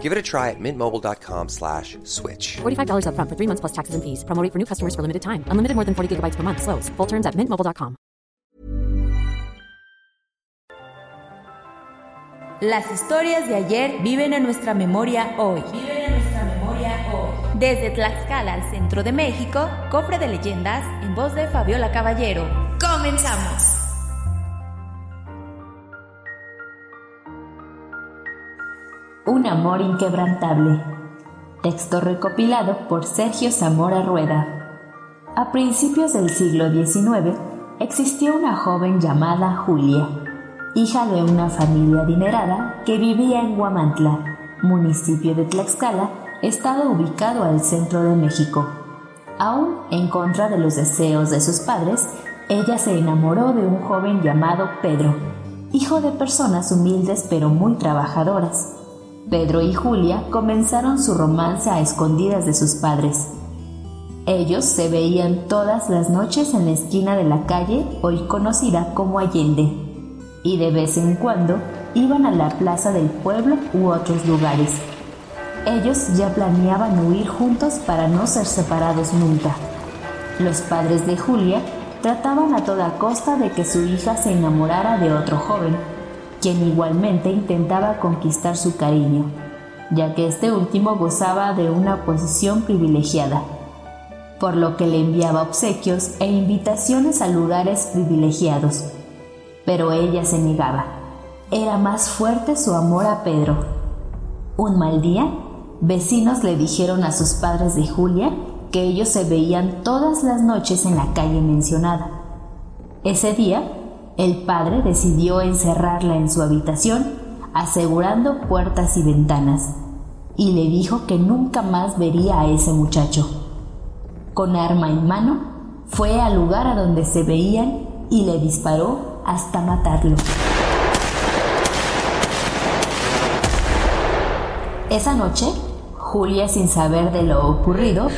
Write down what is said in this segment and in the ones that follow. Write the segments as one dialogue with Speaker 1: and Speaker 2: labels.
Speaker 1: Give it a try at mintmobile.com slash switch.
Speaker 2: $45 upfront for three months plus taxes and fees. Promo rate for new customers for limited time. Unlimited more than 40 gigabytes per month. Slows. Full terms at mintmobile.com.
Speaker 3: Las historias de ayer viven en nuestra memoria hoy. Viven en nuestra memoria hoy. Desde Tlaxcala al centro de México, Cofre de Leyendas en voz de Fabiola Caballero. ¡Comenzamos! Un amor inquebrantable. Texto recopilado por Sergio Zamora Rueda. A principios del siglo XIX existió una joven llamada Julia, hija de una familia adinerada que vivía en Huamantla, municipio de Tlaxcala, estado ubicado al centro de México. Aún en contra de los deseos de sus padres, ella se enamoró de un joven llamado Pedro, hijo de personas humildes pero muy trabajadoras. Pedro y Julia comenzaron su romance a escondidas de sus padres. Ellos se veían todas las noches en la esquina de la calle hoy conocida como Allende, y de vez en cuando iban a la plaza del pueblo u otros lugares. Ellos ya planeaban huir juntos para no ser separados nunca. Los padres de Julia trataban a toda costa de que su hija se enamorara de otro joven, quien igualmente intentaba conquistar su cariño, ya que este último gozaba de una posición privilegiada, por lo que le enviaba obsequios e invitaciones a lugares privilegiados. Pero ella se negaba. Era más fuerte su amor a Pedro. Un mal día, vecinos le dijeron a sus padres de Julia que ellos se veían todas las noches en la calle mencionada. Ese día, el padre decidió encerrarla en su habitación, asegurando puertas y ventanas, y le dijo que nunca más vería a ese muchacho. Con arma en mano, fue al lugar a donde se veían y le disparó hasta matarlo. Esa noche, Julia, sin saber de lo ocurrido,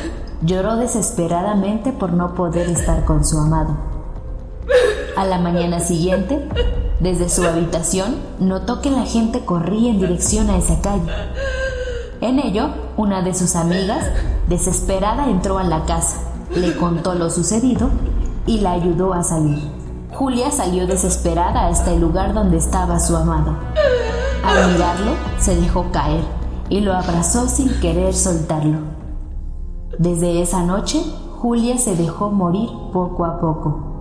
Speaker 3: lloró desesperadamente por no poder estar con su amado. A la mañana siguiente, desde su habitación, notó que la gente corría en dirección a esa calle. En ello, una de sus amigas, desesperada, entró a la casa, le contó lo sucedido y la ayudó a salir. Julia salió desesperada hasta el lugar donde estaba su amado. Al mirarlo, se dejó caer y lo abrazó sin querer soltarlo. Desde esa noche, Julia se dejó morir poco a poco.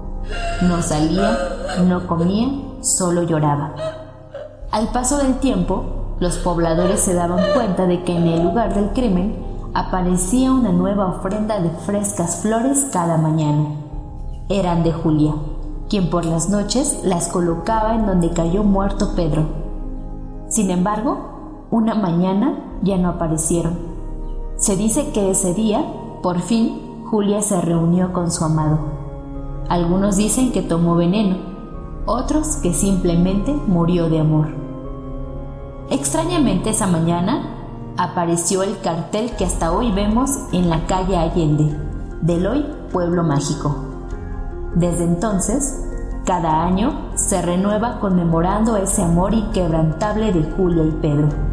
Speaker 3: No salía, no comía, solo lloraba. Al paso del tiempo, los pobladores se daban cuenta de que en el lugar del crimen aparecía una nueva ofrenda de frescas flores cada mañana. Eran de Julia, quien por las noches las colocaba en donde cayó muerto Pedro. Sin embargo, una mañana ya no aparecieron. Se dice que ese día, por fin, Julia se reunió con su amado. Algunos dicen que tomó veneno, otros que simplemente murió de amor. Extrañamente esa mañana apareció el cartel que hasta hoy vemos en la calle Allende, del hoy Pueblo Mágico. Desde entonces, cada año se renueva conmemorando ese amor inquebrantable de Julia y Pedro.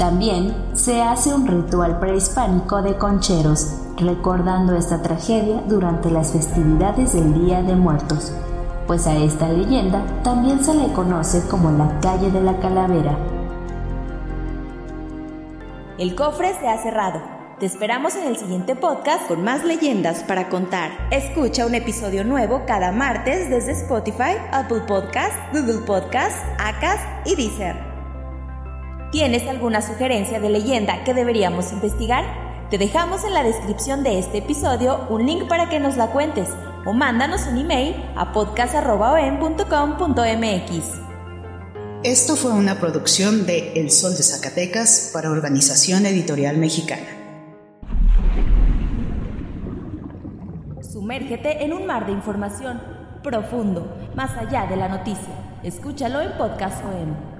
Speaker 3: También se hace un ritual prehispánico de concheros recordando esta tragedia durante las festividades del Día de Muertos, pues a esta leyenda también se le conoce como la calle de la calavera. El cofre se ha cerrado. Te esperamos en el siguiente podcast con más leyendas para contar. Escucha un episodio nuevo cada martes desde Spotify, Apple Podcast, Google Podcast, Acast y Deezer. ¿Tienes alguna sugerencia de leyenda que deberíamos investigar? Te dejamos en la descripción de este episodio un link para que nos la cuentes o mándanos un email a podcast.com.mx.
Speaker 4: Esto fue una producción de El Sol de Zacatecas para Organización Editorial Mexicana.
Speaker 3: Sumérgete en un mar de información
Speaker 5: profundo, más allá de la noticia. Escúchalo en Podcast OM.